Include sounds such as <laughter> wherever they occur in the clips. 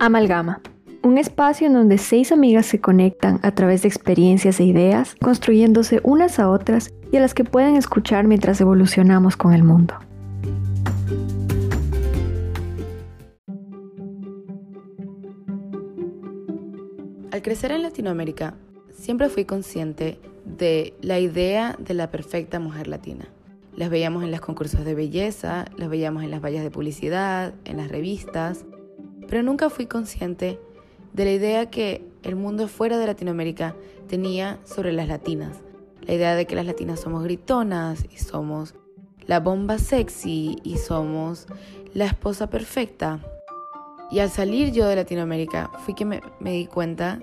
Amalgama. Un espacio en donde seis amigas se conectan a través de experiencias e ideas, construyéndose unas a otras y a las que pueden escuchar mientras evolucionamos con el mundo. Al crecer en Latinoamérica, siempre fui consciente de la idea de la perfecta mujer latina. Las veíamos en los concursos de belleza, las veíamos en las vallas de publicidad, en las revistas, pero nunca fui consciente de la idea que el mundo fuera de Latinoamérica tenía sobre las latinas. La idea de que las latinas somos gritonas y somos la bomba sexy y somos la esposa perfecta. Y al salir yo de Latinoamérica fui que me, me di cuenta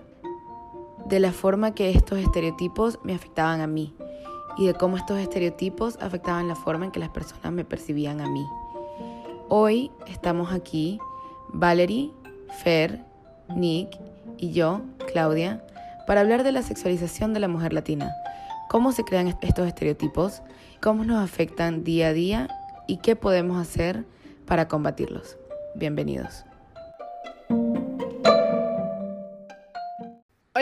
de la forma que estos estereotipos me afectaban a mí y de cómo estos estereotipos afectaban la forma en que las personas me percibían a mí. Hoy estamos aquí, Valerie, Fer, Nick y yo, Claudia, para hablar de la sexualización de la mujer latina, cómo se crean estos estereotipos, cómo nos afectan día a día y qué podemos hacer para combatirlos. Bienvenidos.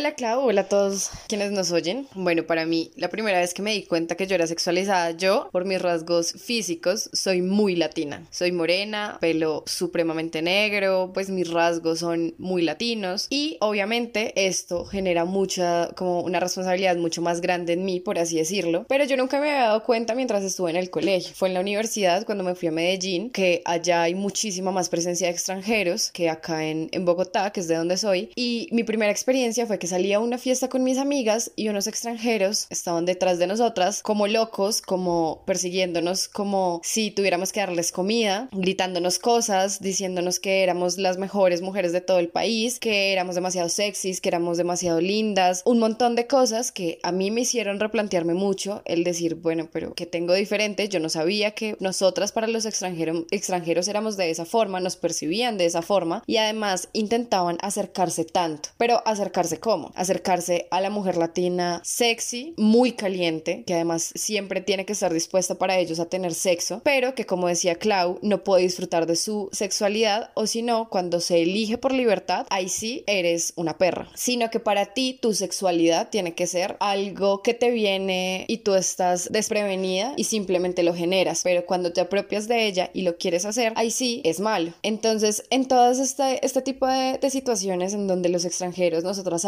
Hola Clau, hola a todos quienes nos oyen. Bueno, para mí la primera vez que me di cuenta que yo era sexualizada, yo por mis rasgos físicos soy muy latina. Soy morena, pelo supremamente negro, pues mis rasgos son muy latinos y obviamente esto genera mucha, como una responsabilidad mucho más grande en mí, por así decirlo. Pero yo nunca me había dado cuenta mientras estuve en el colegio. Fue en la universidad cuando me fui a Medellín, que allá hay muchísima más presencia de extranjeros que acá en, en Bogotá, que es de donde soy. Y mi primera experiencia fue que salía a una fiesta con mis amigas y unos extranjeros estaban detrás de nosotras como locos, como persiguiéndonos, como si tuviéramos que darles comida, gritándonos cosas, diciéndonos que éramos las mejores mujeres de todo el país, que éramos demasiado sexys, que éramos demasiado lindas, un montón de cosas que a mí me hicieron replantearme mucho el decir, bueno, pero ¿qué tengo diferente? Yo no sabía que nosotras para los extranjeros, extranjeros éramos de esa forma, nos percibían de esa forma y además intentaban acercarse tanto, pero acercarse como Acercarse a la mujer latina sexy, muy caliente, que además siempre tiene que estar dispuesta para ellos a tener sexo, pero que como decía Clau, no puede disfrutar de su sexualidad o si no, cuando se elige por libertad, ahí sí eres una perra, sino que para ti tu sexualidad tiene que ser algo que te viene y tú estás desprevenida y simplemente lo generas, pero cuando te apropias de ella y lo quieres hacer, ahí sí es malo. Entonces, en todas este, este tipo de, situaciones en donde los extranjeros nosotros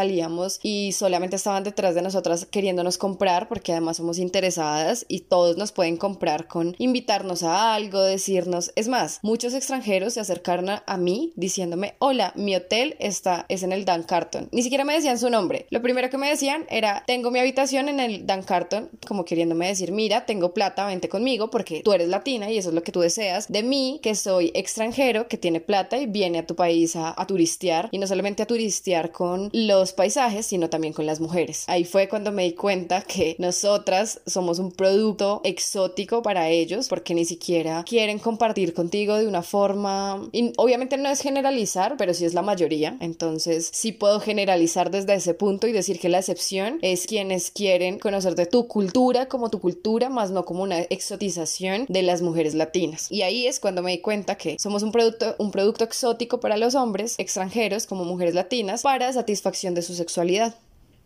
y solamente estaban detrás de nosotras queriéndonos comprar porque además somos interesadas y todos nos pueden comprar con invitarnos a algo, decirnos, es más, muchos extranjeros se acercaron a, mí diciéndome, hola, mi hotel está, es en el Dan Carton. Ni siquiera me decían su nombre. Lo primero que me decían era, tengo mi habitación en el Dan Carton, como queriéndome decir, mira, tengo plata, vente conmigo porque tú eres latina y eso es lo que tú deseas. De mí, que soy extranjero, que tiene plata y viene a tu país a, a turistear y no solamente a turistear con los países sino también con las mujeres. Ahí fue cuando me di cuenta que nosotras somos un producto exótico para ellos porque ni siquiera quieren compartir contigo de una forma... Y obviamente no es generalizar, pero sí es la mayoría. Entonces sí puedo generalizar desde ese punto y decir que la excepción es quienes quieren conocer de tu cultura como tu cultura, más no como una exotización de las mujeres latinas. Y ahí es cuando me di cuenta que somos un producto, un producto exótico para los hombres extranjeros como mujeres latinas para satisfacción de sus sexualidad.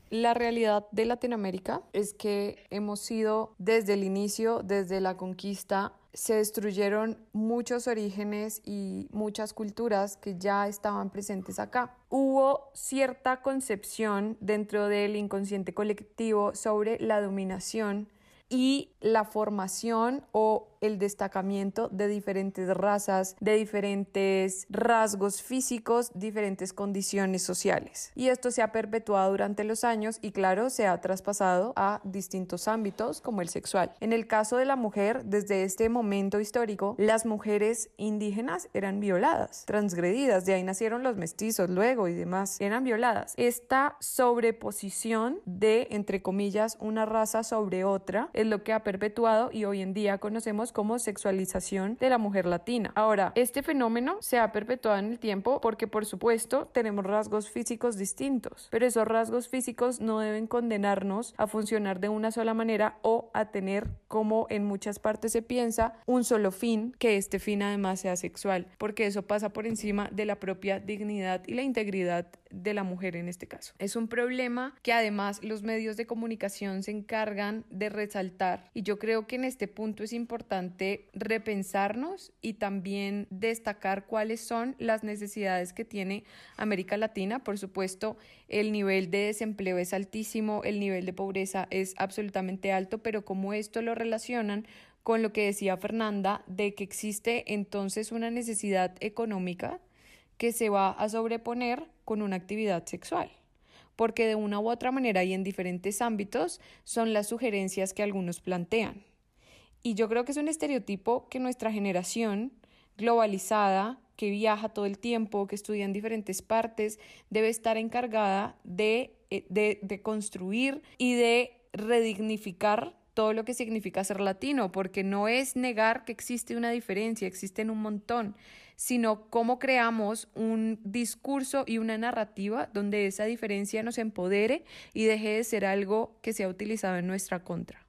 La realidad de Latinoamérica es que hemos sido desde el inicio, desde la conquista, se destruyeron muchos orígenes y muchas culturas que ya estaban presentes acá. Hubo cierta concepción dentro del inconsciente colectivo sobre la dominación y la formación o el destacamiento de diferentes razas, de diferentes rasgos físicos, diferentes condiciones sociales. Y esto se ha perpetuado durante los años y claro, se ha traspasado a distintos ámbitos como el sexual. En el caso de la mujer, desde este momento histórico, las mujeres indígenas eran violadas, transgredidas, de ahí nacieron los mestizos luego y demás, eran violadas. Esta sobreposición de, entre comillas, una raza sobre otra es lo que ha perpetuado y hoy en día conocemos como sexualización de la mujer latina. Ahora, este fenómeno se ha perpetuado en el tiempo porque por supuesto tenemos rasgos físicos distintos, pero esos rasgos físicos no deben condenarnos a funcionar de una sola manera o a tener, como en muchas partes se piensa, un solo fin, que este fin además sea sexual, porque eso pasa por encima de la propia dignidad y la integridad de la mujer en este caso. Es un problema que además los medios de comunicación se encargan de resaltar y yo creo que en este punto es importante repensarnos y también destacar cuáles son las necesidades que tiene América Latina. Por supuesto, el nivel de desempleo es altísimo, el nivel de pobreza es absolutamente alto, pero como esto lo relacionan con lo que decía Fernanda, de que existe entonces una necesidad económica que se va a sobreponer con una actividad sexual, porque de una u otra manera y en diferentes ámbitos son las sugerencias que algunos plantean. Y yo creo que es un estereotipo que nuestra generación globalizada, que viaja todo el tiempo, que estudia en diferentes partes, debe estar encargada de, eh, de, de construir y de redignificar todo lo que significa ser latino, porque no es negar que existe una diferencia, existen un montón, sino cómo creamos un discurso y una narrativa donde esa diferencia nos empodere y deje de ser algo que sea utilizado en nuestra contra.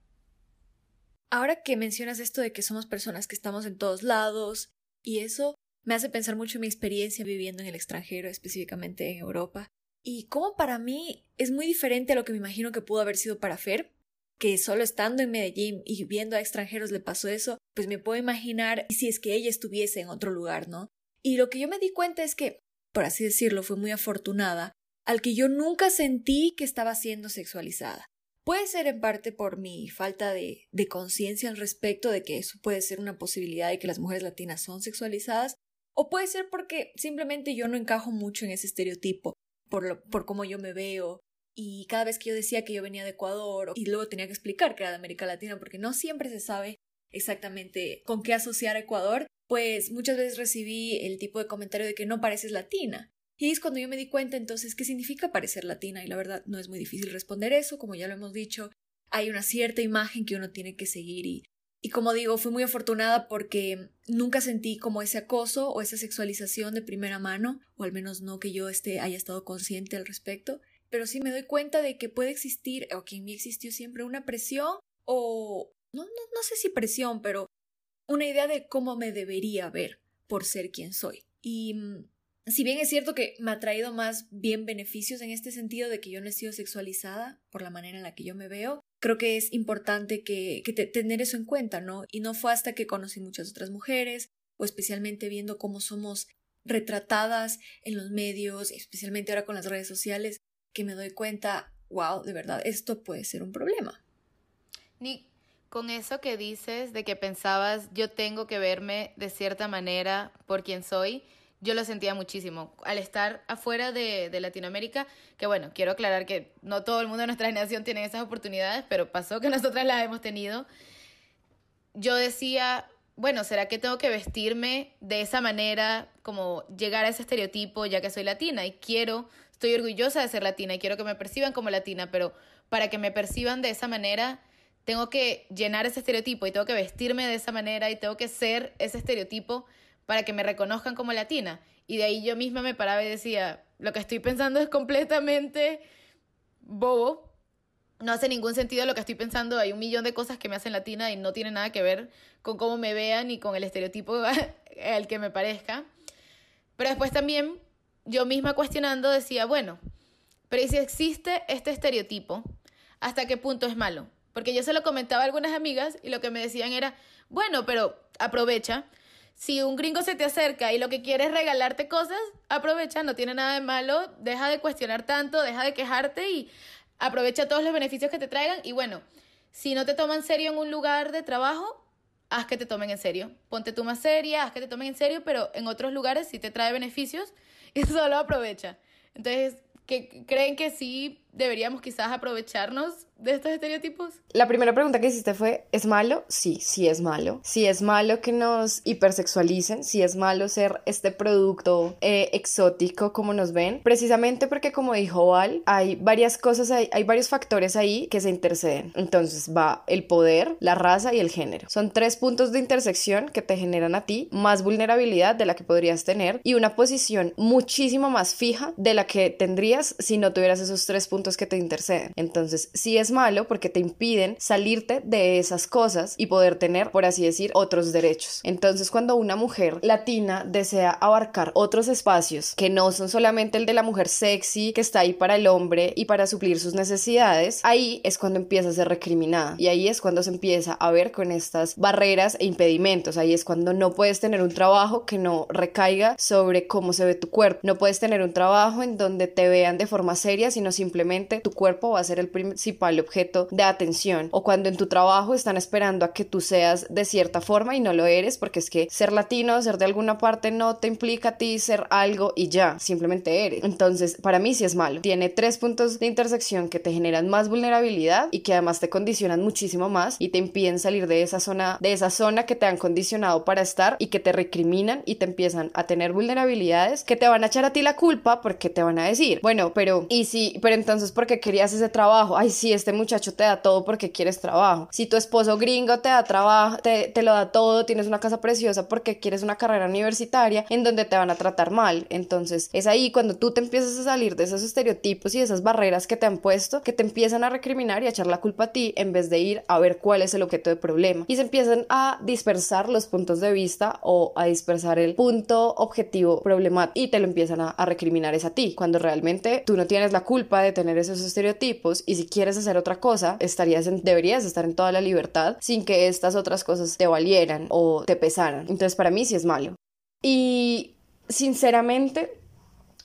Ahora que mencionas esto de que somos personas que estamos en todos lados, y eso me hace pensar mucho en mi experiencia viviendo en el extranjero, específicamente en Europa, y cómo para mí es muy diferente a lo que me imagino que pudo haber sido para Fer, que solo estando en Medellín y viendo a extranjeros le pasó eso, pues me puedo imaginar si es que ella estuviese en otro lugar, ¿no? Y lo que yo me di cuenta es que, por así decirlo, fue muy afortunada, al que yo nunca sentí que estaba siendo sexualizada. Puede ser en parte por mi falta de, conciencia al respecto de que eso puede ser una posibilidad de que las mujeres latinas son sexualizadas, o puede ser porque simplemente yo no encajo mucho en ese estereotipo, por, lo, por cómo yo me veo, y cada vez que yo decía que yo venía de Ecuador y luego tenía que explicar que era de América Latina porque no siempre se sabe exactamente con qué asociar a Ecuador, pues muchas veces recibí el tipo de comentario de que no pareces latina. Y es cuando yo me di cuenta entonces qué significa parecer latina y la verdad no es muy difícil responder eso, como ya lo hemos dicho, hay una cierta imagen que uno tiene que seguir y, y como digo, fui muy afortunada porque nunca sentí como ese acoso o esa sexualización de primera mano, o al menos no que yo esté, haya estado consciente al respecto pero sí me doy cuenta de que puede existir, o que en mí existió siempre una presión, o no, no, no sé si presión, pero una idea de cómo me debería ver por ser quien soy. Y mm, si bien es cierto que me ha traído más bien beneficios en este sentido de que yo no he sido sexualizada por la manera en la que yo me veo, creo que es importante que, que tener eso en cuenta, ¿no? Y no fue hasta que conocí muchas otras mujeres, o especialmente viendo cómo somos retratadas en los medios, especialmente ahora con las redes sociales, que me doy cuenta, wow, de verdad, esto puede ser un problema. Nick, con eso que dices de que pensabas yo tengo que verme de cierta manera por quien soy, yo lo sentía muchísimo. Al estar afuera de, de, Latinoamérica, que bueno, quiero aclarar que no todo el mundo de nuestra generación tiene esas oportunidades, pero pasó que <laughs> nosotras las hemos tenido. Yo decía, bueno, ¿será que tengo que vestirme de esa manera, como llegar a ese estereotipo ya que soy latina? Y quiero estoy orgullosa de ser latina y quiero que me perciban como latina, pero para que me perciban de esa manera, tengo que llenar ese estereotipo y tengo que vestirme de esa manera y tengo que ser ese estereotipo para que me reconozcan como latina. Y de ahí yo misma me paraba y decía, lo que estoy pensando es completamente bobo. No hace ningún sentido lo que estoy pensando. Hay un millón de cosas que me hacen latina y no tiene nada que ver con cómo me vean ni con el estereotipo <laughs> al que me parezca. Pero después también yo misma cuestionando decía, bueno, pero si existe este estereotipo? ¿Hasta qué punto es malo? Porque yo se lo comentaba a algunas amigas y lo que me decían era, bueno, pero aprovecha. Si un gringo se te acerca y lo que quiere es regalarte cosas, aprovecha, no tiene nada de malo, deja de cuestionar tanto, deja de quejarte y aprovecha todos los beneficios que te traigan. Y bueno, si no te toman serio en un lugar de trabajo, haz que te tomen en serio. Ponte tú más seria, haz que te tomen en serio, pero en otros lugares sí te trae beneficios y <laughs> solo aprovecha. Entonces, que creen que sí deberíamos quizás aprovecharnos de estos estereotipos? La primera pregunta que hiciste fue, ¿es malo? Sí, sí es malo. Sí es malo que nos hipersexualicen, sí es malo ser este producto eh, exótico como nos ven, precisamente porque como dijo Val, hay varias cosas, hay, hay varios factores ahí que se interceden. Entonces va el poder, la raza y el género. Son tres puntos de intersección que te generan a ti más vulnerabilidad de la que podrías tener y una posición muchísimo más fija de la que tendrías si no tuvieras esos tres puntos que te interceden. Entonces, sí es malo porque te impiden salirte de esas cosas y poder tener, por así decir, otros derechos. Entonces, cuando una mujer latina desea abarcar otros espacios que no son solamente el de la mujer sexy que está ahí para el hombre y para suplir sus necesidades, ahí es cuando empieza a ser recriminada y ahí es cuando se empieza a ver con estas barreras e impedimentos. Ahí es cuando no puedes tener un trabajo que no recaiga sobre cómo se ve tu cuerpo. No puedes tener un trabajo en donde te vean de forma seria, sino simplemente tu cuerpo va a ser el principal objeto de atención o cuando en tu trabajo están esperando a que tú seas de cierta forma y no lo eres porque es que ser latino, ser de alguna parte no te implica a ti ser algo y ya, simplemente eres. Entonces, para mí sí es malo. Tiene tres puntos de intersección que te generan más vulnerabilidad y que además te condicionan muchísimo más y te impiden salir de esa zona, de esa zona que te han condicionado para estar y que te recriminan y te empiezan a tener vulnerabilidades que te van a echar a ti la culpa porque te van a decir, bueno, pero y si, pero entonces porque querías ese trabajo, ay sí, este muchacho te da todo porque quieres trabajo. Si tu esposo gringo te da trabajo, te, te lo da todo, tienes una casa preciosa porque quieres una carrera universitaria en donde te van a tratar mal. Entonces es ahí cuando tú te empiezas a salir de esos estereotipos y de esas barreras que te han puesto que te empiezan a recriminar y a echar la culpa a ti en vez de ir a ver cuál es el objeto de problema. Y se empiezan a dispersar los puntos de vista o a dispersar el punto objetivo problemático y te lo empiezan a, a recriminar es a ti, cuando realmente tú no tienes la culpa de tener esos estereotipos y si quieres hacer otra cosa, estarías en, deberías estar en toda la libertad sin que estas otras cosas te valieran o te pesaran. Entonces para mí sí es malo. Y sinceramente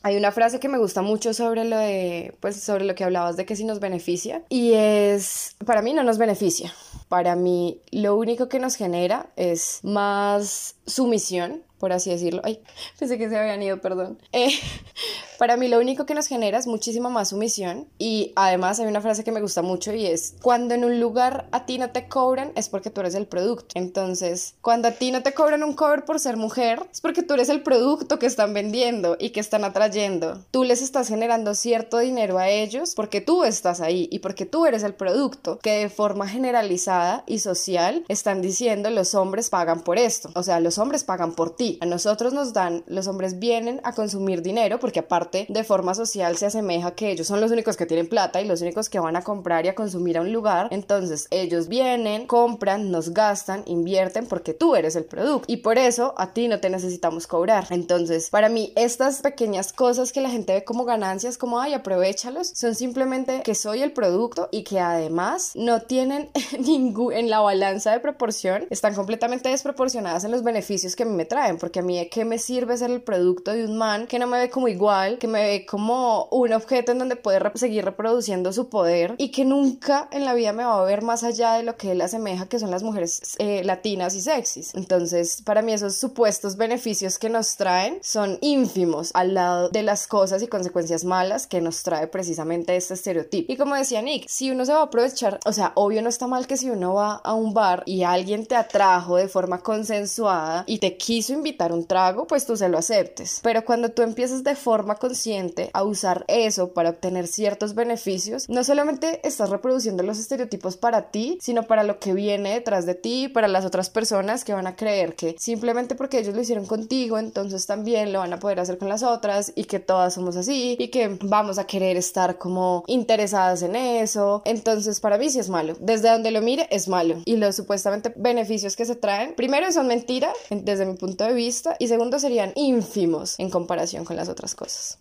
hay una frase que me gusta mucho sobre lo de, pues sobre lo que hablabas de que si nos beneficia y es, para mí no nos beneficia. Para mí lo único que nos genera es más sumisión, por así decirlo. Ay, <laughs> pensé que se habían ido, perdón. Eh, <laughs> para mí lo único que nos genera es muchísima más sumisión y además hay una frase que me gusta mucho y es cuando en un lugar a ti no te cobran es porque tú eres el producto. Entonces, cuando a ti no te cobran un cover por ser mujer es porque tú eres el producto que están vendiendo y que están atrayendo. Tú les estás generando cierto dinero a ellos porque tú estás ahí y porque tú eres el producto que de forma generalizada y social están diciendo los hombres pagan por esto. O sea, los hombres pagan por ti. A nosotros nos dan, los hombres vienen a consumir dinero porque aparte de forma social se asemeja que ellos son los únicos que tienen plata y los únicos que van a comprar y a consumir a un lugar. Entonces ellos vienen, compran, nos gastan, invierten porque tú eres el producto y por eso a ti no te necesitamos cobrar. Entonces, para mí estas pequeñas cosas que la gente ve como ganancias, como ay, aprovechalos, son simplemente que soy el producto y que además no tienen <laughs> ningún en la balanza de proporción, están completamente desproporcionadas en los beneficios que a mí me traen, porque a mí de qué me sirve ser el producto de un man que no me ve como igual, que me ve como un objeto en donde puede seguir reproduciendo su poder y que nunca en la vida me va a ver más allá de lo que él asemeja que son las mujeres eh, latinas y sexys. Entonces, para mí esos supuestos beneficios que nos traen son ínfimos al lado de las cosas y consecuencias malas que nos trae precisamente este estereotipo. Y como decía Nick, si uno se va a aprovechar, o sea, obvio no está mal que si uno va a un bar y alguien te atrajo de forma consensuada y te quiso invitar un trago, pues tú se lo aceptes. Pero cuando tú empiezas de forma consciente a usar eso para obtener ciertos beneficios, no solamente estás reproduciendo los estereotipos para ti, sino para lo que viene detrás de ti, para las otras personas que van a creer que simplemente porque ellos lo hicieron contigo, entonces también lo van a poder hacer con las otras y que todas somos así y que vamos a querer estar como interesadas en eso. Entonces para mí sí es malo. Desde donde lo mire es malo. Y los supuestamente beneficios que se traen, primero son mentiras desde mi punto de vista y segundo serían ínfimos en comparación con las otras cosas.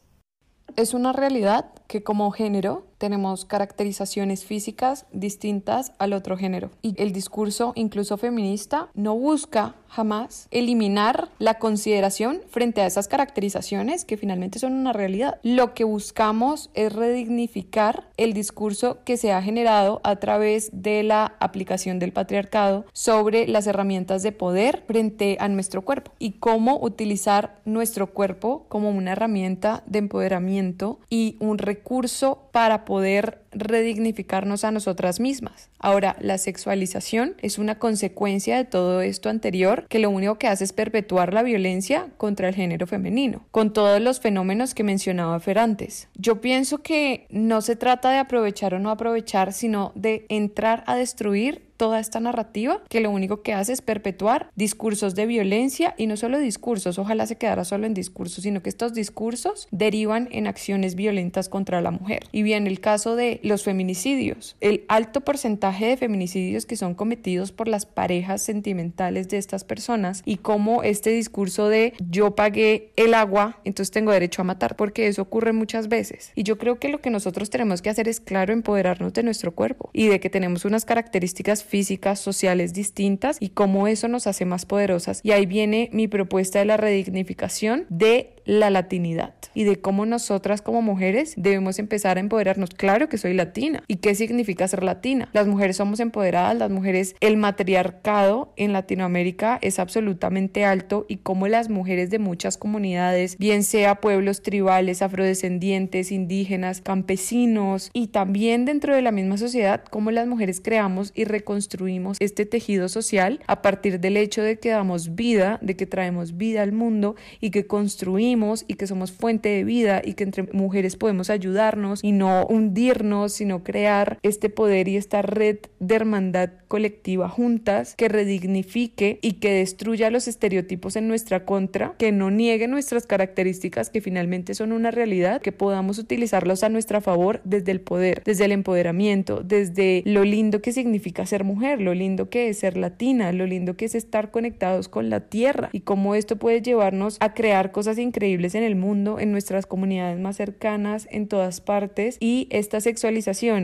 Es una realidad que como género tenemos caracterizaciones físicas distintas al otro género. Y el discurso, incluso feminista, no busca jamás eliminar la consideración frente a esas caracterizaciones que finalmente son una realidad. Lo que buscamos es redignificar el discurso que se ha generado a través de la aplicación del patriarcado sobre las herramientas de poder frente a nuestro cuerpo y cómo utilizar nuestro cuerpo como una herramienta de empoderamiento y un recurso para poder poder redignificarnos a nosotras mismas. Ahora, la sexualización es una consecuencia de todo esto anterior que lo único que hace es perpetuar la violencia contra el género femenino, con todos los fenómenos que mencionaba Fer antes. Yo pienso que no se trata de aprovechar o no aprovechar, sino de entrar a destruir toda esta narrativa que lo único que hace es perpetuar discursos de violencia y no solo discursos, ojalá se quedara solo en discursos, sino que estos discursos derivan en acciones violentas contra la mujer. Y bien, el caso de los feminicidios, el alto porcentaje de feminicidios que son cometidos por las parejas sentimentales de estas personas y cómo este discurso de yo pagué el agua, entonces tengo derecho a matar, porque eso ocurre muchas veces. Y yo creo que lo que nosotros tenemos que hacer es, claro, empoderarnos de nuestro cuerpo y de que tenemos unas características físicas, sociales distintas y cómo eso nos hace más poderosas. Y ahí viene mi propuesta de la redignificación de la latinidad y de cómo nosotras como mujeres debemos empezar a empoderarnos. Claro que soy latina. ¿Y qué significa ser latina? Las mujeres somos empoderadas, las mujeres, el matriarcado en Latinoamérica es absolutamente alto y cómo las mujeres de muchas comunidades, bien sea pueblos tribales, afrodescendientes, indígenas, campesinos y también dentro de la misma sociedad, cómo las mujeres creamos y reconstruimos este tejido social a partir del hecho de que damos vida, de que traemos vida al mundo y que construimos y que somos fuente de vida y que entre mujeres podemos ayudarnos y no hundirnos, sino crear este poder y esta red de hermandad colectiva juntas que redignifique y que destruya los estereotipos en nuestra contra, que no niegue nuestras características que finalmente son una realidad, que podamos utilizarlos a nuestra favor desde el poder, desde el empoderamiento, desde lo lindo que significa ser mujer, lo lindo que es ser latina, lo lindo que es estar conectados con la tierra y cómo esto puede llevarnos a crear cosas increíbles en el mundo, en nuestras comunidades más cercanas, en todas partes, y esta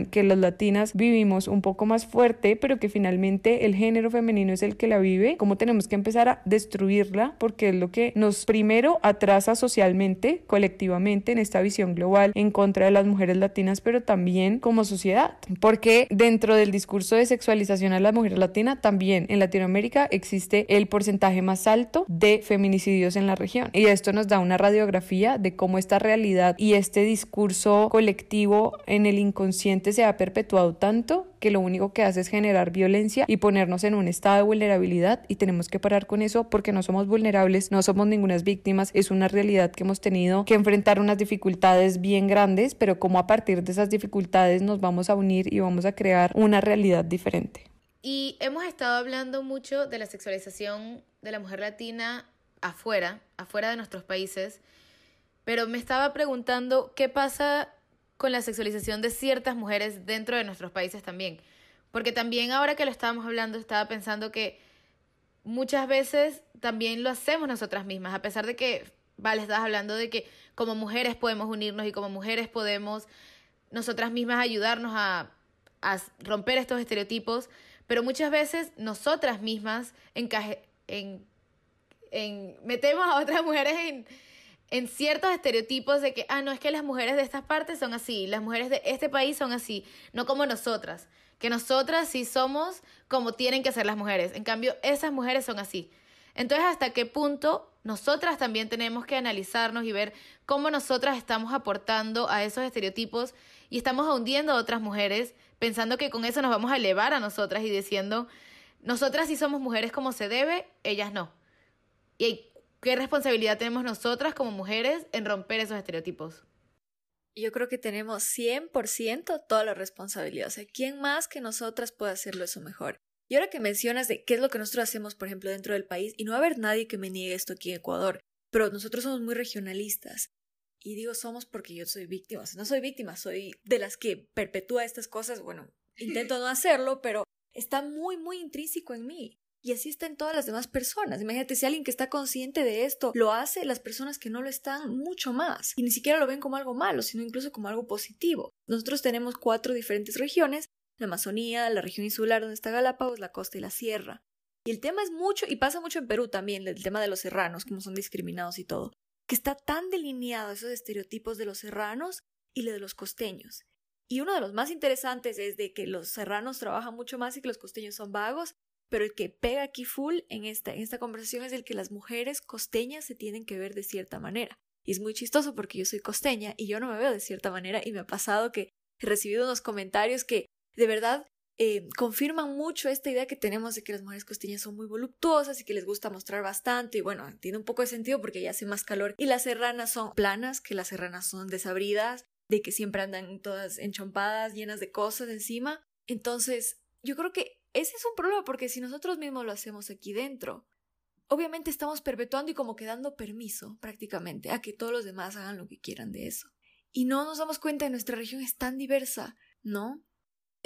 que las latinas vivimos un poco más fuerte, pero que finalmente el género femenino es el que la vive, cómo tenemos que empezar a destruirla, porque es lo que nos primero atrasa socialmente, colectivamente, en esta visión global en contra de las mujeres latinas, pero también como sociedad, porque dentro del discurso de sexualización a la mujer latina, también en Latinoamérica existe el porcentaje más alto de feminicidios en la región, y esto nos da una radiografía de cómo esta realidad y este discurso colectivo en el inconsciente se ha perpetuado tanto que lo único que hace es generar violencia y ponernos en un estado de vulnerabilidad y tenemos que parar con eso porque no somos vulnerables, no somos ninguna víctimas, es una realidad que hemos tenido que enfrentar unas dificultades bien grandes, pero como a partir de esas dificultades nos vamos a unir y vamos a crear una realidad diferente. Y hemos estado hablando mucho de la sexualización de la mujer latina afuera, afuera de nuestros países, pero me estaba preguntando qué pasa con la sexualización de ciertas mujeres dentro de nuestros países también. Porque también ahora que lo estábamos hablando, estaba pensando que muchas veces también lo hacemos nosotras mismas, a pesar de que, vale, estás hablando de que como mujeres podemos unirnos y como mujeres podemos nosotras mismas ayudarnos a, a romper estos estereotipos, pero muchas veces nosotras mismas encaje, en, en, metemos a otras mujeres en, en ciertos estereotipos de que, ah, no, es que las mujeres de estas partes son así, las mujeres de este país son así, no como nosotras, que nosotras sí somos como tienen que ser las mujeres, en cambio esas mujeres son así. Entonces, ¿hasta qué punto nosotras también tenemos que analizarnos y ver cómo nosotras estamos aportando a esos estereotipos y estamos hundiendo a otras mujeres pensando que con eso nos vamos a elevar a nosotras y diciendo, nosotras sí somos mujeres como se debe, ellas no. ¿Y qué responsabilidad tenemos nosotras como mujeres en romper esos estereotipos? Yo creo que tenemos 100% toda la responsabilidad. O sea, ¿quién más que nosotras puede hacerlo eso mejor? Y ahora que mencionas de qué es lo que nosotros hacemos, por ejemplo, dentro del país, y no va a haber nadie que me niegue esto aquí en Ecuador, pero nosotros somos muy regionalistas. Y digo somos porque yo soy víctima. O sea, no soy víctima, soy de las que perpetúa estas cosas. Bueno, <laughs> intento no hacerlo, pero está muy, muy intrínseco en mí. Y así está en todas las demás personas. Imagínate si alguien que está consciente de esto lo hace, las personas que no lo están mucho más. Y ni siquiera lo ven como algo malo, sino incluso como algo positivo. Nosotros tenemos cuatro diferentes regiones. La Amazonía, la región insular donde está Galápagos, la costa y la sierra. Y el tema es mucho, y pasa mucho en Perú también, el tema de los serranos, como son discriminados y todo, que está tan delineado esos estereotipos de los serranos y de los costeños. Y uno de los más interesantes es de que los serranos trabajan mucho más y que los costeños son vagos, pero el que pega aquí full en esta, en esta conversación es el que las mujeres costeñas se tienen que ver de cierta manera. Y es muy chistoso porque yo soy costeña y yo no me veo de cierta manera y me ha pasado que he recibido unos comentarios que de verdad eh, confirman mucho esta idea que tenemos de que las mujeres costeñas son muy voluptuosas y que les gusta mostrar bastante. Y bueno, tiene un poco de sentido porque ya hace más calor. Y las serranas son planas, que las serranas son desabridas, de que siempre andan todas enchompadas, llenas de cosas encima. Entonces, yo creo que ese es un problema porque si nosotros mismos lo hacemos aquí dentro, obviamente estamos perpetuando y como que dando permiso prácticamente a que todos los demás hagan lo que quieran de eso. Y no nos damos cuenta que nuestra región es tan diversa, ¿no?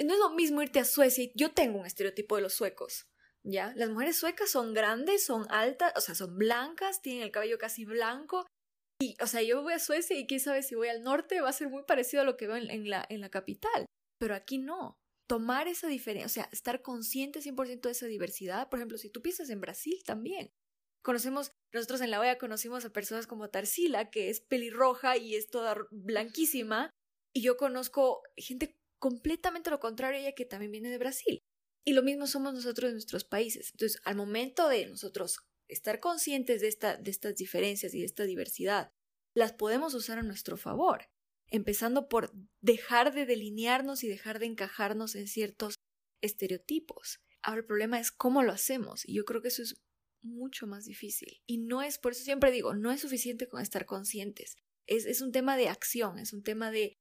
No es lo mismo irte a Suecia. Yo tengo un estereotipo de los suecos, ¿ya? Las mujeres suecas son grandes, son altas, o sea, son blancas, tienen el cabello casi blanco. Y, o sea, yo voy a Suecia y quién sabe si voy al norte va a ser muy parecido a lo que veo en, la, en la capital. Pero aquí no tomar esa diferencia, o sea, estar consciente 100% de esa diversidad. Por ejemplo, si tú piensas en Brasil también. Conocemos, nosotros en la OEA conocimos a personas como Tarsila, que es pelirroja y es toda blanquísima. Y yo conozco gente completamente lo contrario ella que también viene de Brasil. Y lo mismo somos nosotros en nuestros países. Entonces, al momento de nosotros estar conscientes de, esta, de estas diferencias y de esta diversidad, las podemos usar a nuestro favor empezando por dejar de delinearnos y dejar de encajarnos en ciertos estereotipos. Ahora el problema es cómo lo hacemos y yo creo que eso es mucho más difícil. Y no es, por eso siempre digo, no es suficiente con estar conscientes. Es, es un tema de acción, es un tema de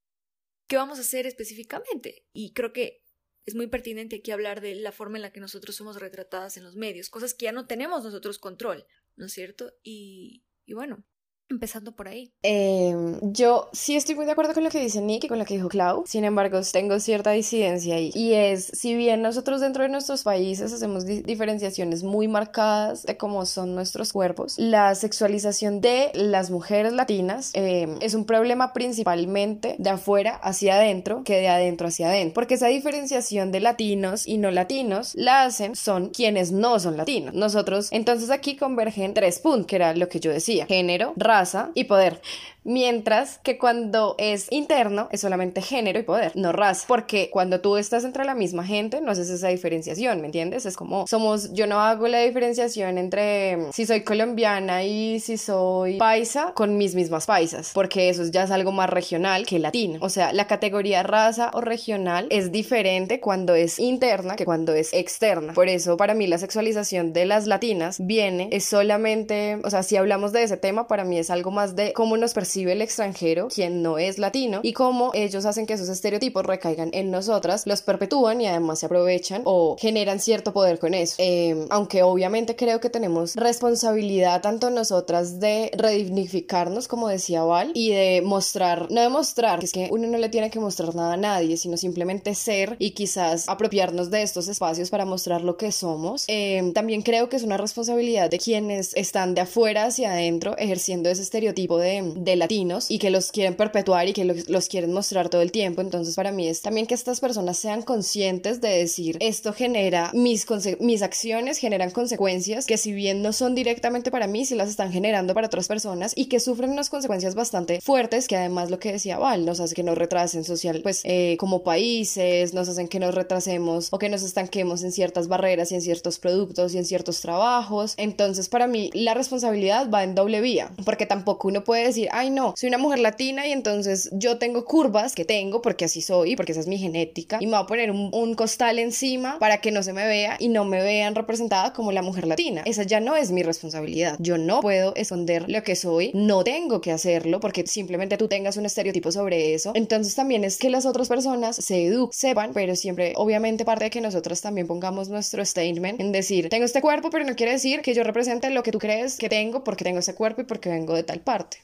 qué vamos a hacer específicamente. Y creo que es muy pertinente aquí hablar de la forma en la que nosotros somos retratadas en los medios, cosas que ya no tenemos nosotros control, ¿no es cierto? Y, y bueno, Empezando por ahí. Em, yo sí estoy muy de acuerdo con lo que dice Nick y con lo que dijo Clau. Sin embargo, tengo cierta disidencia ahí. Y es, si bien nosotros dentro de nuestros países hacemos diferenciaciones muy marcadas de cómo son nuestros cuerpos, la sexualización de las mujeres latinas em, es un problema principalmente de afuera hacia adentro que de adentro hacia adentro. Porque esa diferenciación de latinos y no latinos la hacen son quienes no son latinos. Nosotros, entonces aquí convergen tres puntos, que era lo que yo decía: género, raza, raza y poder. Mientras que cuando es interno es solamente género y poder, no raza. Porque cuando tú estás entre la misma gente no haces esa diferenciación, ¿me entiendes? Es como somos, yo no hago la diferenciación entre mm, si soy colombiana y si soy paisa con mis mismas paisas, porque eso ya es algo más regional que latino. O sea, la categoría raza o regional es diferente cuando es interna que cuando es externa. Por eso para mí la sexualización de las latinas viene, es solamente, o sea, si hablamos de ese tema, para mí es algo más de cómo nos percibimos el extranjero, quien no es latino, y cómo ellos hacen que esos estereotipos recaigan en nosotras, los perpetúan y además se aprovechan o generan cierto poder con eso. Em, aunque obviamente creo que tenemos responsabilidad tanto nosotras de redignificarnos, como decía Val, y de mostrar, no demostrar, que es que uno no le tiene que mostrar nada a nadie, sino simplemente ser y quizás apropiarnos de estos espacios para mostrar lo que somos. Em, también creo que es una responsabilidad de quienes están de afuera hacia adentro ejerciendo ese estereotipo de, de latinos y que los quieren perpetuar y que los, quieren mostrar todo el tiempo. Entonces para mí es también que estas personas sean conscientes de decir esto genera mis, mis acciones, generan consecuencias que si bien no son directamente para mí, sí las están generando para otras personas y que sufren unas consecuencias bastante fuertes que además lo que decía Val nos hace que nos retrasen social pues eh, como países, nos hacen que nos retrasemos o que nos estanquemos en ciertas barreras y en ciertos productos y en ciertos trabajos. Entonces para mí la responsabilidad va en doble vía porque tampoco uno puede decir, ay no, soy una mujer latina y entonces yo tengo curvas que tengo porque así soy, porque esa es mi genética, y me voy a poner un, costal encima para que no se me vea y no me vean representada como la mujer latina. Esa ya no es mi responsabilidad. Yo no puedo esconder lo que soy, no tengo que hacerlo porque simplemente tú tengas un estereotipo sobre eso. Entonces también es que las otras personas se eduquen, sepan, pero siempre, obviamente, parte de que nosotros también pongamos nuestro statement en decir, tengo este cuerpo, pero no quiere decir que yo represente lo que tú crees que tengo porque tengo ese cuerpo y porque vengo de tal parte.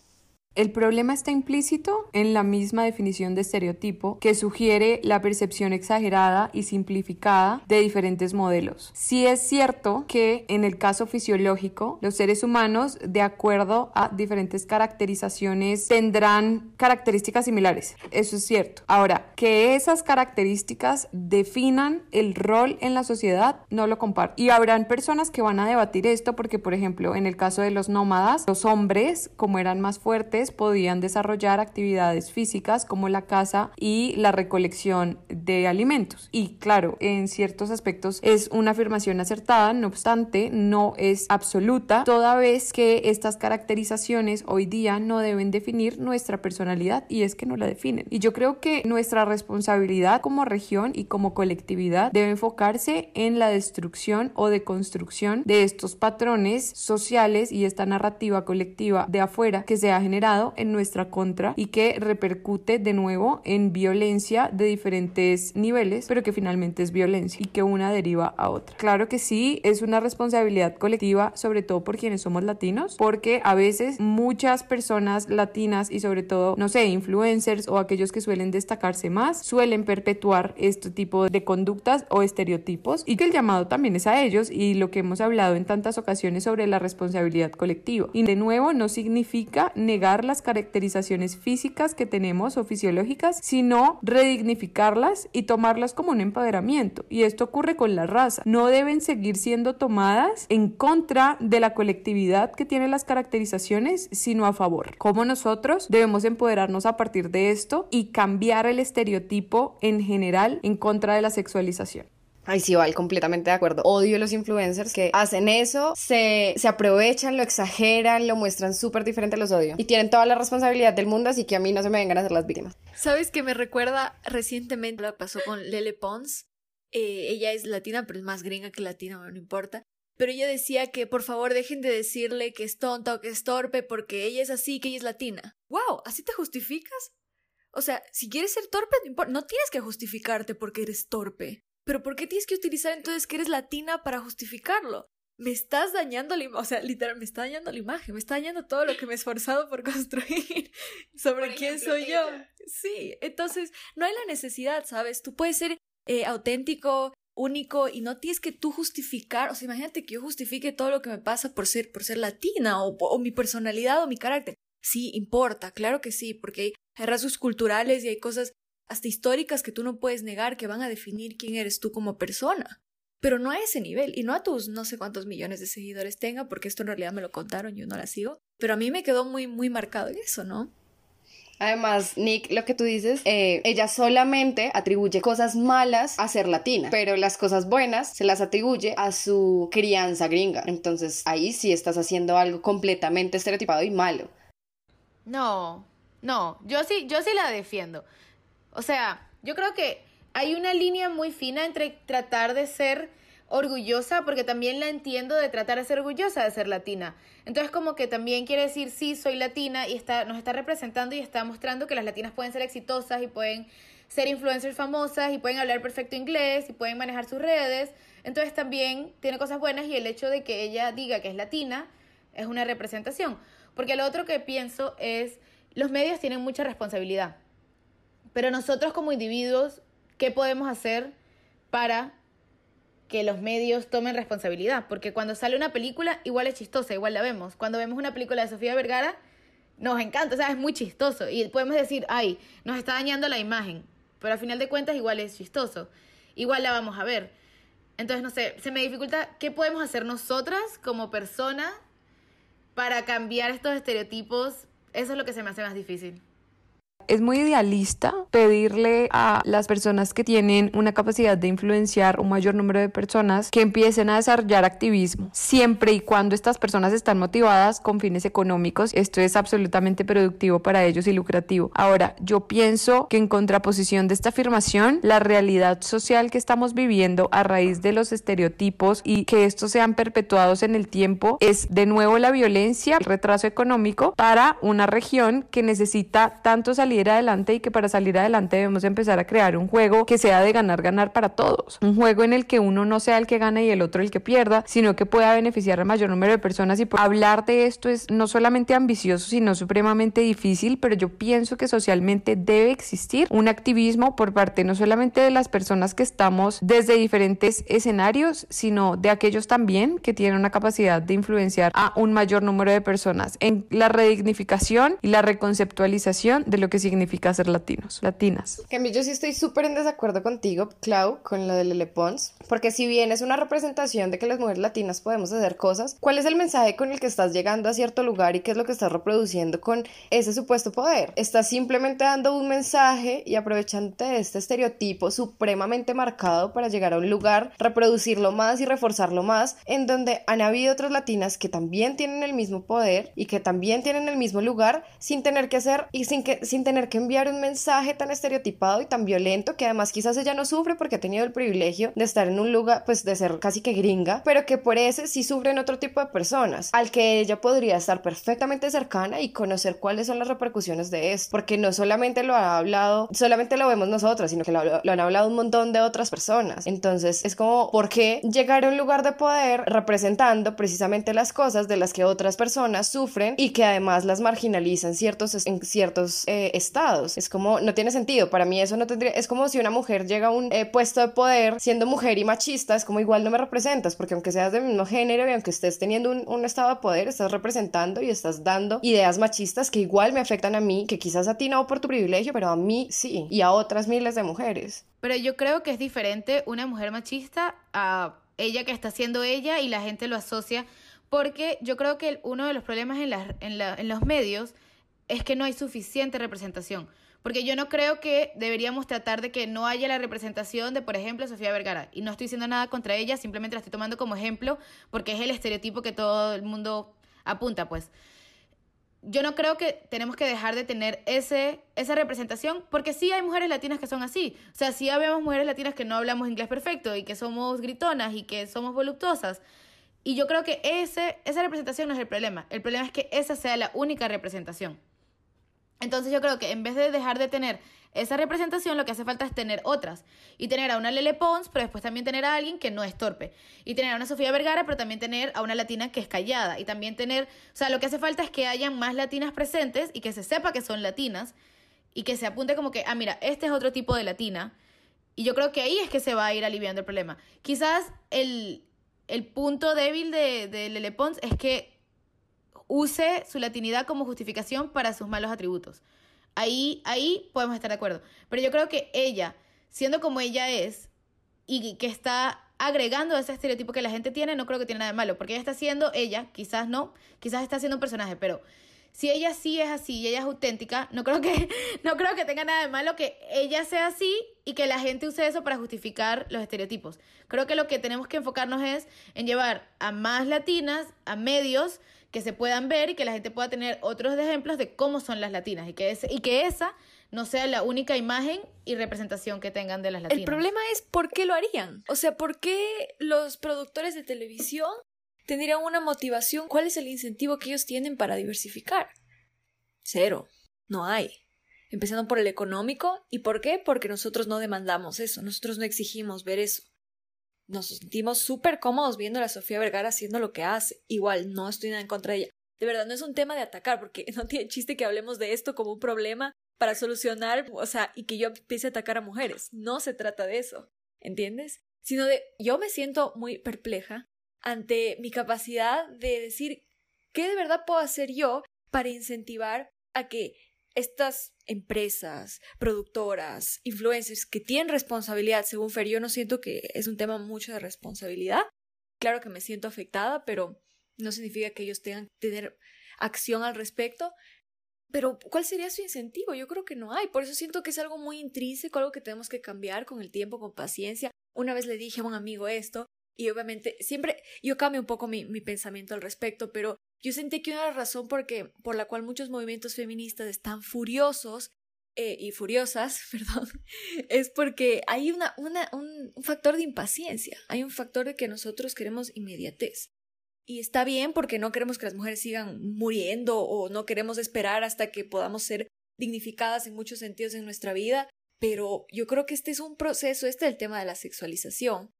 El problema está implícito en la misma definición de estereotipo que sugiere la percepción exagerada y simplificada de diferentes modelos. Sí es cierto que en el caso fisiológico, los seres humanos, de acuerdo a diferentes caracterizaciones, tendrán características similares. Eso es cierto. Ahora, que esas características definan el rol en la sociedad, no lo comparto. Y habrán personas que van a debatir esto porque, por ejemplo, en el caso de los nómadas, los hombres, como eran más fuertes, podían desarrollar actividades físicas como la caza y la recolección de alimentos. Y claro, en ciertos aspectos es una afirmación acertada, no obstante, no es absoluta, toda vez que estas caracterizaciones hoy día no deben definir nuestra personalidad y es que no la definen. Y yo creo que nuestra responsabilidad como región y como colectividad debe enfocarse en la destrucción o deconstrucción de estos patrones sociales y esta narrativa colectiva de afuera que se ha generado en nuestra contra y que repercute de nuevo en violencia de diferentes niveles, pero que finalmente es violencia y que una deriva a otra. Claro que sí, es una responsabilidad colectiva, sobre todo por quienes somos latinos, porque a veces muchas personas latinas y sobre todo, no sé, influencers o aquellos que suelen destacarse más, suelen perpetuar este tipo de conductas o estereotipos y que el llamado también es a ellos y lo que hemos hablado en tantas ocasiones sobre la responsabilidad colectiva. Y de nuevo, no significa negar las caracterizaciones físicas que tenemos o fisiológicas, sino redignificarlas y tomarlas como un empoderamiento. Y esto ocurre con la raza. No deben seguir siendo tomadas en contra de la colectividad que tiene las caracterizaciones, sino a favor. Como nosotros debemos empoderarnos a partir de esto y cambiar el estereotipo en general en contra de la sexualización. Ay, sí, Val, completamente de acuerdo. Odio los influencers que hacen eso, se, se aprovechan, lo exageran, lo muestran súper diferente, los odio. Y tienen toda la responsabilidad del mundo, así que a mí no se me vengan a ser las víctimas. ¿Sabes que me recuerda recientemente lo que pasó con Lele Pons? Eh, ella es latina, pero es más gringa que latina, no importa. Pero ella decía que por favor dejen de decirle que es tonta o que es torpe porque ella es así, que ella es latina. ¡Wow! ¿Así te justificas? O sea, si quieres ser torpe, no, no tienes que justificarte porque eres torpe. Pero ¿por qué tienes que utilizar entonces que eres latina para justificarlo? Me estás dañando la imagen, o sea, literal, me está dañando la imagen, me está dañando todo lo que me he esforzado por <laughs> construir sobre quién soy yo. Sí, entonces no hay la necesidad, ¿sabes? Tú puedes ser eh, auténtico, único y no tienes que tú justificar, o sea, imagínate que yo justifique todo lo que me pasa por ser, por ser latina o, o mi personalidad o mi carácter. Sí, importa, claro que sí, porque hay rasgos culturales y hay cosas hasta históricas que tú no puedes negar que van a definir quién eres tú como persona. Pero no a ese nivel y no a tus no sé cuántos millones de seguidores tenga, porque esto en realidad me lo contaron, yo no la sigo. Pero a mí me quedó muy, muy marcado en eso, ¿no? Además, Nick, lo que tú dices, eh, ella solamente atribuye cosas malas a ser latina, pero las cosas buenas se las atribuye a su crianza gringa. Entonces ahí sí estás haciendo algo completamente estereotipado y malo. No, no, yo sí, yo sí la defiendo. O sea, yo creo que hay una línea muy fina entre tratar de ser orgullosa, porque también la entiendo de tratar de ser orgullosa de ser latina. Entonces como que también quiere decir, sí, soy latina y está, nos está representando y está mostrando que las latinas pueden ser exitosas y pueden ser influencers famosas y pueden hablar perfecto inglés y pueden manejar sus redes. Entonces también tiene cosas buenas y el hecho de que ella diga que es latina es una representación. Porque lo otro que pienso es, los medios tienen mucha responsabilidad. Pero nosotros como individuos, ¿qué podemos hacer para que los medios tomen responsabilidad? Porque cuando sale una película, igual es chistosa, igual la vemos. Cuando vemos una película de Sofía Vergara, nos encanta, o sea, es muy chistoso. Y podemos decir, ay, nos está dañando la imagen. Pero al final de cuentas, igual es chistoso. Igual la vamos a ver. Entonces, no sé, se me dificulta qué podemos hacer nosotras como personas para cambiar estos estereotipos. Eso es lo que se me hace más difícil. Es muy idealista pedirle a las personas que tienen una capacidad de influenciar un mayor número de personas que empiecen a desarrollar activismo, siempre y cuando estas personas están motivadas con fines económicos. Esto es absolutamente productivo para ellos y lucrativo. Ahora, yo pienso que en contraposición de esta afirmación, la realidad social que estamos viviendo a raíz de los estereotipos y que estos sean perpetuados en el tiempo es de nuevo la violencia, el retraso económico para una región que necesita tanto salir adelante y que para salir adelante debemos empezar a crear un juego que sea de ganar, ganar para todos. Un juego en el que uno no sea el que gane y el otro el que pierda, sino que pueda beneficiar al mayor número de personas. Y hablar de esto es no solamente ambicioso, sino supremamente difícil, pero yo pienso que socialmente debe existir un activismo por parte no solamente de las personas que estamos desde diferentes escenarios, sino de aquellos también que tienen una capacidad de influenciar a un mayor número de personas en la redignificación y la reconceptualización de lo que significa ser latinos, latinas. Cambio, yo sí estoy súper en desacuerdo contigo, Clau, con lo de Lele Pons, porque si bien es una representación de que las mujeres latinas podemos hacer cosas, ¿cuál es el mensaje con el que estás llegando a cierto lugar y qué es lo que estás reproduciendo con ese supuesto poder? Estás simplemente dando un mensaje y aprovechándote de este estereotipo supremamente marcado para llegar a un lugar, reproducirlo más y reforzarlo más, en donde han habido otras latinas que también tienen el mismo poder y que también tienen el mismo lugar sin tener que hacer y sin, que, sin tener que enviar un mensaje tan estereotipado y tan violento que además quizás ella no sufre porque ha tenido el privilegio de estar en un lugar, pues de ser casi que gringa, pero que por ese sí sufren otro tipo de personas, al que ella podría estar perfectamente cercana y conocer cuáles son las repercusiones de esto, porque no solamente lo ha hablado, solamente lo vemos nosotras, sino que lo, lo han hablado un montón de otras personas. Entonces es como, ¿por qué llegar a un lugar de poder representando precisamente las cosas de las que otras personas sufren y que además las marginalizan ciertos, en ciertos eh, estados? Es como, no tiene sentido, para mí eso no tendría, es como si una mujer llega a un eh, puesto de poder siendo mujer y machista, es como igual no me representas, porque aunque seas del mismo género y aunque estés teniendo un, un estado de poder, estás representando y estás dando ideas machistas que igual me afectan a mí, que quizás a ti no por tu privilegio, pero a mí sí, y a otras miles de mujeres. Pero yo creo que es diferente una mujer machista a ella que está siendo ella y la gente lo asocia, porque yo creo que uno de los problemas en, en, en los medios es que no hay suficiente representación. Porque yo no creo que deberíamos tratar de que no haya la representación de, por ejemplo, Sofía Vergara. Y no estoy diciendo nada contra ella, simplemente la estoy tomando como ejemplo porque es el estereotipo que todo el mundo apunta, pues. Yo no creo que tenemos que dejar de tener ese, esa representación, porque sí hay mujeres latinas que son así. O sea, sí habemos mujeres latinas que no hablamos inglés perfecto y que somos gritonas y que somos voluptuosas. Y yo creo que ese, esa representación no es el problema. El problema es que esa sea la única representación. Entonces yo creo que en vez de dejar de tener esa representación, lo que hace falta es tener otras. Y tener a una Lele Pons, pero después también tener a alguien que no es torpe. Y tener a una Sofía Vergara, pero también tener a una latina que es callada. Y también tener, o sea, lo que hace falta es que hayan más latinas presentes y que se sepa que son latinas. Y que se apunte como que, ah, mira, este es otro tipo de latina. Y yo creo que ahí es que se va a ir aliviando el problema. Quizás el, el punto débil de, de Lele Pons es que use su latinidad como justificación para sus malos atributos. Ahí, ahí podemos estar de acuerdo. Pero yo creo que ella, siendo como ella es, y que está agregando ese estereotipo que la gente tiene, no creo que tiene nada de malo, porque ella está siendo ella, quizás no, quizás está siendo un personaje, pero si ella sí es así y ella es auténtica, no creo que <laughs> no creo que tenga nada de malo que ella sea así y que la gente use eso para justificar los estereotipos. Creo que lo que tenemos que enfocarnos es en llevar a más latinas a medios que se puedan ver y que la gente pueda tener otros ejemplos de cómo son las latinas y que, y que esa no sea la única imagen y representación que tengan de las latinas. El problema es por qué lo harían. O sea, ¿por qué los productores de televisión tendrían una motivación? ¿Cuál es el incentivo que ellos tienen para diversificar? Cero. No hay. Empezando por el económico. ¿Y por qué? Porque nosotros no demandamos eso. Nosotros no exigimos ver eso nos sentimos súper cómodos viendo a Sofía Vergara haciendo lo que hace. Igual, no estoy nada en contra de ella. De verdad, no es un tema de atacar, porque <laughs> no tiene chiste que hablemos de esto como un problema para solucionar, o sea, y que yo empiece a atacar a mujeres. No se trata de eso, ¿entiendes? Sino de, yo me siento muy perpleja ante mi capacidad de decir, ¿qué de verdad puedo hacer yo para incentivar a que estas empresas, productoras, influencers que tienen responsabilidad, según Fer, yo no siento que es un tema mucho de responsabilidad. Claro que me siento afectada, pero no significa que ellos tengan que tener acción al respecto. Pero, ¿cuál sería su incentivo? Yo creo que no hay. Por eso siento que es algo muy intrínseco, algo que tenemos que cambiar con el tiempo, con paciencia. Una vez le dije a un amigo esto, y obviamente siempre yo cambio un poco mi, mi pensamiento al respecto, pero yo sentí que una razón porque, por la cual muchos movimientos feministas están furiosos eh, y furiosas, <laughs> perdón, es porque hay una, una, un, un factor de impaciencia, hay un factor de que nosotros queremos inmediatez. Y está bien porque no queremos que las mujeres sigan muriendo o no queremos esperar hasta que podamos ser dignificadas en muchos sentidos en nuestra vida, pero yo creo que este es un proceso, este es el tema de la sexualización,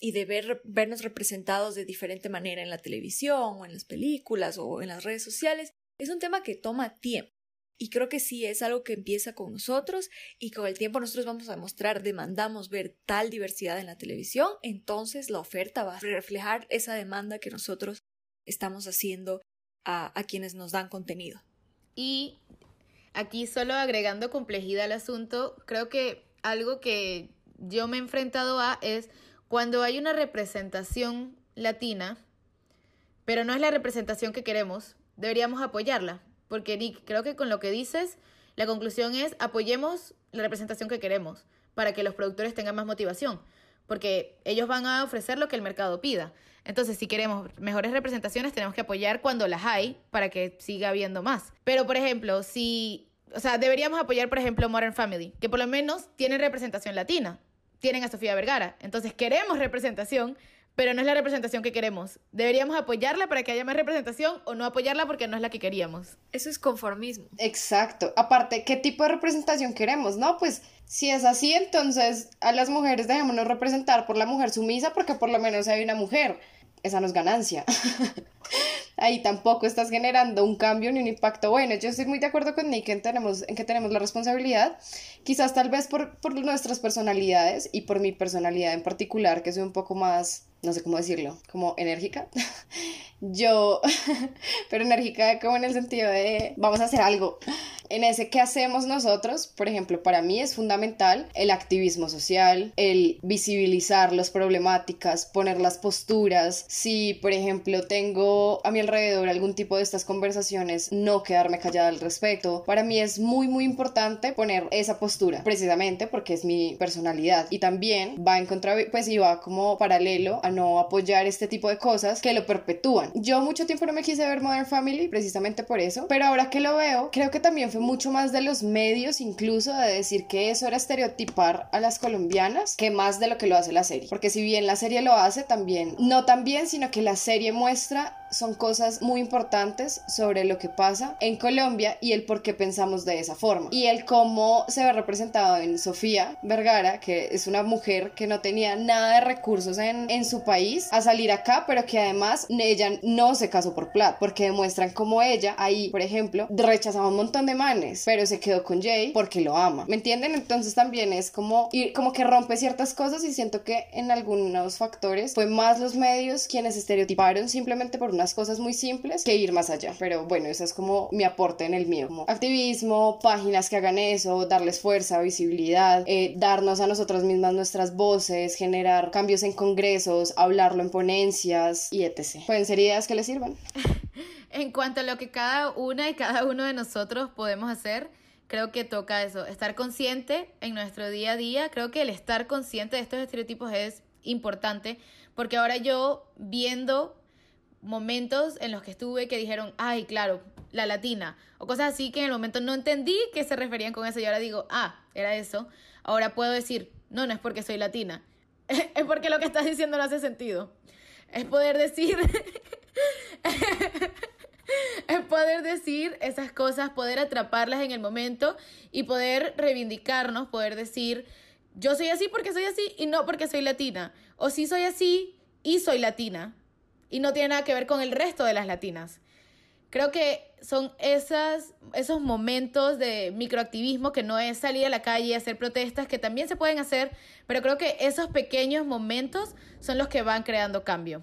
y de ver, vernos representados de diferente manera en la televisión o en las películas o en las redes sociales, es un tema que toma tiempo. Y creo que sí es algo que empieza con nosotros y con el tiempo nosotros vamos a demostrar, demandamos ver tal diversidad en la televisión, entonces la oferta va a reflejar esa demanda que nosotros estamos haciendo a, a quienes nos dan contenido. Y Aquí solo agregando complejidad al asunto, creo que algo que yo me he enfrentado a es cuando hay una representación latina, pero no es la representación que queremos, deberíamos apoyarla. Porque Nick, creo que con lo que dices, la conclusión es apoyemos la representación que queremos para que los productores tengan más motivación, porque ellos van a ofrecer lo que el mercado pida. Entonces, si queremos mejores representaciones, tenemos que apoyar cuando las hay para que siga habiendo más. Pero, por ejemplo, si, o sea, deberíamos apoyar, por ejemplo, Modern Family, que por lo menos tiene representación latina. Tienen a Sofía Vergara. Entonces, queremos representación, pero no es la representación que queremos. ¿Deberíamos apoyarla para que haya más representación o no apoyarla porque no es la que queríamos? Eso es conformismo. Exacto. Aparte, ¿qué tipo de representación queremos? No, pues si es así, entonces a las mujeres dejémonos representar por la mujer sumisa porque por lo menos hay una mujer esa no es ganancia. <laughs> Ahí tampoco estás generando un cambio ni un impacto bueno. Yo estoy muy de acuerdo con Nick en, tenemos, en que tenemos la responsabilidad, quizás tal vez por, por nuestras personalidades y por mi personalidad en particular, que soy un poco más no sé cómo decirlo, como enérgica. <laughs> Yo, <laughs> pero enérgica como en el sentido de vamos a hacer algo. En ese que hacemos nosotros, por ejemplo, para mí es fundamental el activismo social, el visibilizar las problemáticas, poner las posturas. Si, por ejemplo, tengo a mi alrededor algún tipo de estas conversaciones, no quedarme callada al respecto. Para mí es muy, muy importante poner esa postura, precisamente porque es mi personalidad. Y también va en contra, pues, y va como paralelo a no apoyar este tipo de cosas que lo perpetúan. Yo mucho tiempo no me quise ver Modern Family precisamente por eso, pero ahora que lo veo, creo que también fue mucho más de los medios incluso de decir que eso era estereotipar a las colombianas que más de lo que lo hace la serie. Porque si bien la serie lo hace también, no tan bien, sino que la serie muestra son cosas muy importantes sobre lo que pasa en Colombia y el por qué pensamos de esa forma. Y el cómo se ve representado en Sofía Vergara, que es una mujer que no tenía nada de recursos en, en su país, a salir acá, pero que además ella no se casó por plata, porque demuestran como ella ahí, por ejemplo, rechazaba un montón de manes, pero se quedó con Jay porque lo ama. ¿Me entienden? Entonces también es como, y como que rompe ciertas cosas y siento que en algunos factores fue más los medios quienes estereotiparon simplemente por unas cosas muy simples que ir más allá. Pero bueno, eso es como mi aporte en el mío. Como activismo, páginas que hagan eso, darles fuerza, visibilidad, eh, darnos a nosotras mismas nuestras voces, generar cambios en congresos, hablarlo en ponencias y etc. Pueden ser ideas que les sirvan. <laughs> en cuanto a lo que cada una y cada uno de nosotros podemos hacer, creo que toca eso, estar consciente en nuestro día a día. Creo que el estar consciente de estos estereotipos es importante porque ahora yo viendo momentos en los que estuve que dijeron, ay, claro, la latina, o cosas así que en el momento no entendí que se referían con eso y ahora digo, ah, era eso. Ahora puedo decir, no, no es porque soy latina, <laughs> es porque lo que estás diciendo no hace sentido. Es poder decir, <laughs> es poder decir esas cosas, poder atraparlas en el momento y poder reivindicarnos, poder decir, yo soy así porque soy así y no porque soy latina. O sí soy así y soy latina y no tiene nada que ver con el resto de las latinas. Creo que son esos momentos de microactivismo que no es salir a la calle y hacer protestas, que también se pueden hacer, pero creo que esos pequeños momentos son los que van creando cambio.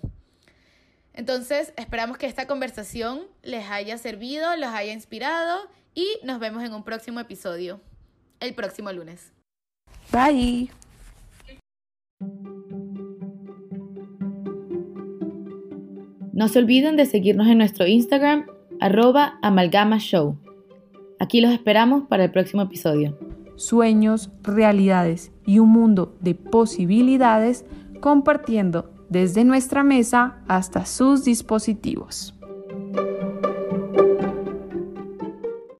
Entonces, esperamos que esta conversación les haya servido, los haya inspirado y nos vemos en un próximo episodio, el próximo lunes. Bye. No se olviden de seguirnos en nuestro Instagram, arroba amalgamashow. Aquí los esperamos para el próximo episodio. Sueños, realidades y un mundo de posibilidades compartiendo desde nuestra mesa hasta sus dispositivos.